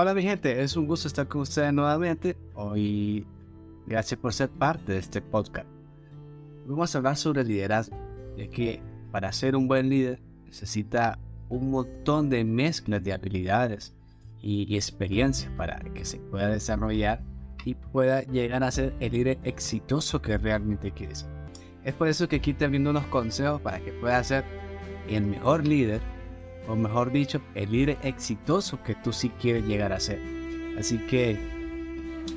Hola mi gente, es un gusto estar con ustedes nuevamente. Hoy, gracias por ser parte de este podcast. Vamos a hablar sobre liderazgo, ya que para ser un buen líder necesita un montón de mezclas de habilidades y, experiencias para que se pueda desarrollar y pueda llegar a ser el líder exitoso que realmente quieres. Es por eso que aquí te viendo unos consejos para que puedas ser el mejor líder, o mejor dicho, el líder exitoso que tú sí quieres llegar a ser. Así que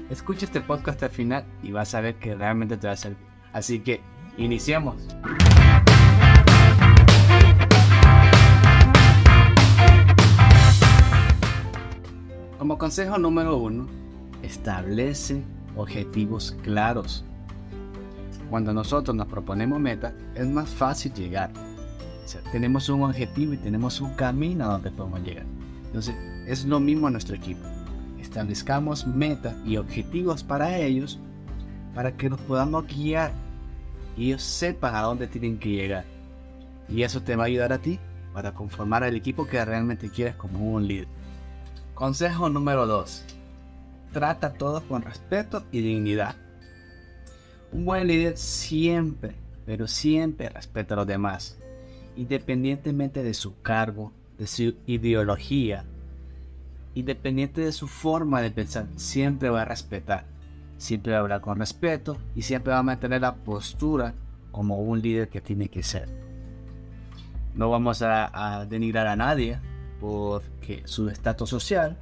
escucha este podcast al final y vas a ver que realmente te va a servir. Así que iniciamos. Como consejo número uno, establece objetivos claros. Cuando nosotros nos proponemos metas, es más fácil llegar. Tenemos un objetivo y tenemos un camino a donde podemos llegar. Entonces, es lo mismo a nuestro equipo. Establezcamos metas y objetivos para ellos para que nos podamos guiar y ellos sepan a dónde tienen que llegar. Y eso te va a ayudar a ti para conformar el equipo que realmente quieres como un líder. Consejo número 2. Trata a todos con respeto y dignidad. Un buen líder siempre, pero siempre respeta a los demás, independientemente de su cargo, de su ideología, independiente de su forma de pensar, siempre va a respetar, siempre va a hablar con respeto y siempre va a mantener la postura como un líder que tiene que ser. No vamos a, denigrar a nadie, porque su estatus social,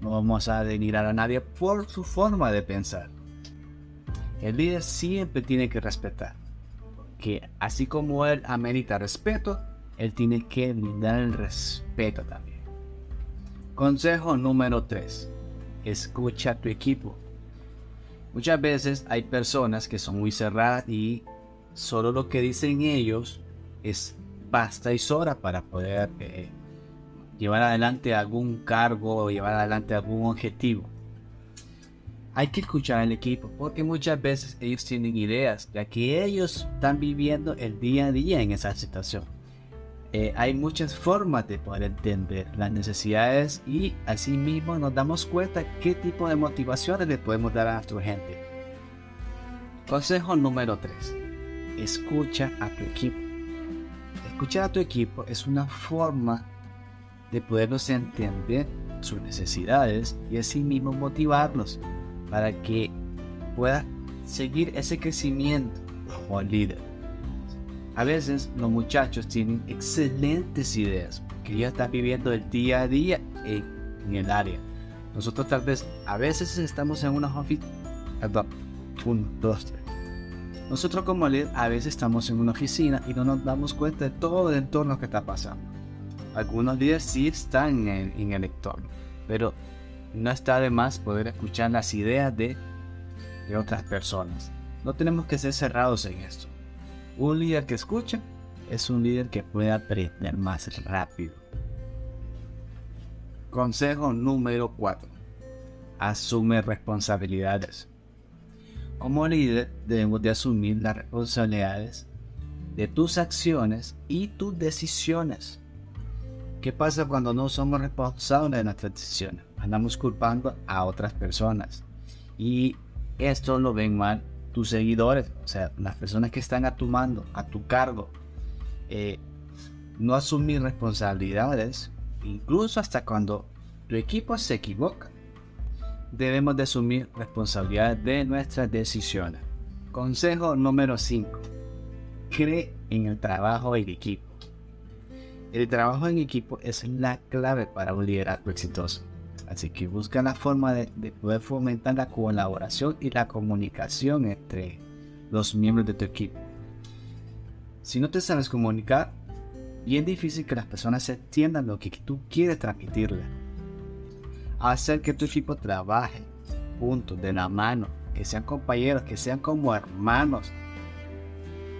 no vamos a denigrar a nadie por su forma de pensar. El líder siempre tiene que respetar, que así como él amerita respeto, él tiene que brindar el respeto también. Consejo número 3. Escucha a tu equipo. Muchas veces hay personas que son muy cerradas y solo lo que dicen ellos es basta y sobra para poder eh, llevar adelante algún cargo o llevar adelante algún objetivo. Hay que escuchar al equipo porque muchas veces ellos tienen ideas, ya que ellos están viviendo el día a día en esa situación. Eh, hay muchas formas de poder entender las necesidades y asimismo nos damos cuenta qué tipo de motivaciones le podemos dar a nuestra gente. Consejo número 3. Escucha a tu equipo. Escuchar a tu equipo es una forma de poderlos entender sus necesidades y así mismo motivarlos para que pueda seguir ese crecimiento como líder. A veces los muchachos tienen excelentes ideas que ya están viviendo el día a día en, el área. Nosotros tal vez a veces estamos en una oficina. Nosotros como líder a veces estamos en una oficina y no nos damos cuenta de todo el entorno que está pasando algunos líderes sí están en, el entorno, pero no está de más poder escuchar las ideas de, otras personas. No tenemos que ser cerrados en esto. Un líder que escucha es un líder que puede aprender más rápido. Consejo número 4. Asume responsabilidades. Como líder debemos de asumir las responsabilidades de tus acciones y tus decisiones. ¿Qué pasa cuando no somos responsables de nuestras decisiones? Andamos culpando a otras personas. Y esto lo ven mal tus seguidores, o sea, las personas que están a tu mando, a tu cargo. Eh, no asumir responsabilidades, incluso hasta cuando tu equipo se equivoca. Debemos de asumir responsabilidades de nuestras decisiones. Consejo número 5. Cree en el trabajo del equipo. El trabajo en equipo es la clave para un liderazgo exitoso. Así que busca la forma de, poder fomentar la colaboración y la comunicación entre los miembros de tu equipo. Si no te sabes comunicar, bien difícil que las personas entiendan lo que tú quieres transmitirle. Hacer que tu equipo trabaje juntos, de la mano, que sean compañeros, que sean como hermanos.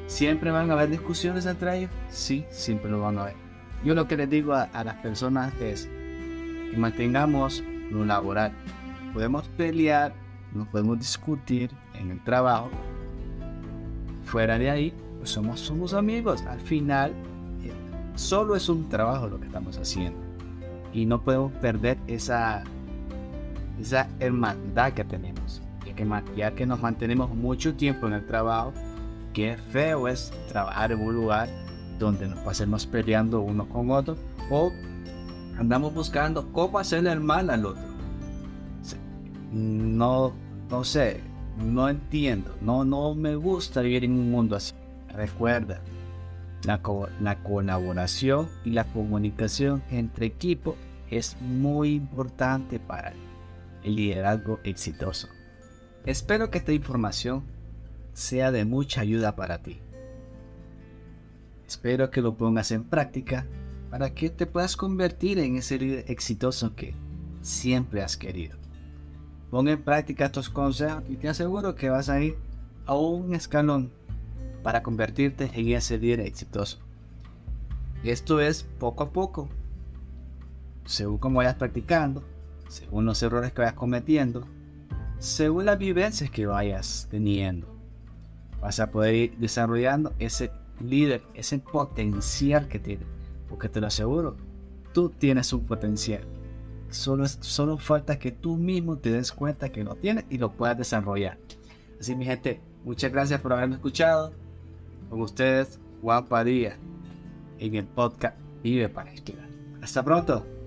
¿Siempre van a haber discusiones entre ellos? Sí, siempre lo van a haber yo lo que les digo a, las personas es que mantengamos lo laboral. Podemos pelear, nos podemos discutir en el trabajo. Fuera de ahí, pues somos, somos amigos. Al final, eh, solo es un trabajo lo que estamos haciendo. Y no podemos perder esa, esa hermandad que tenemos. Ya que nos mantenemos mucho tiempo en el trabajo, qué feo es trabajar en un lugar donde nos pasemos peleando uno con otro o andamos buscando cómo hacerle el mal al otro. No, no sé, no entiendo, no, no me gusta vivir en un mundo así. Recuerda, la, la colaboración y la comunicación entre equipos es muy importante para el liderazgo exitoso. Espero que esta información sea de mucha ayuda para ti. Espero que lo pongas en práctica para que te puedas convertir en ese líder exitoso que siempre has querido. Pon en práctica estos consejos y te aseguro que vas a ir a un escalón para convertirte en ese líder exitoso. Esto es poco a poco, según como vayas practicando, según los errores que vayas cometiendo, según las vivencias que vayas teniendo. Vas a poder ir desarrollando ese líder, ese potencial que tienes. Porque te lo aseguro, tú tienes un potencial. Solo, solo falta que tú mismo te des cuenta que lo tienes y lo puedas desarrollar. Así mi gente, muchas gracias por haberme escuchado. Con ustedes, Juan Padilla, en el podcast Vive para Hasta pronto.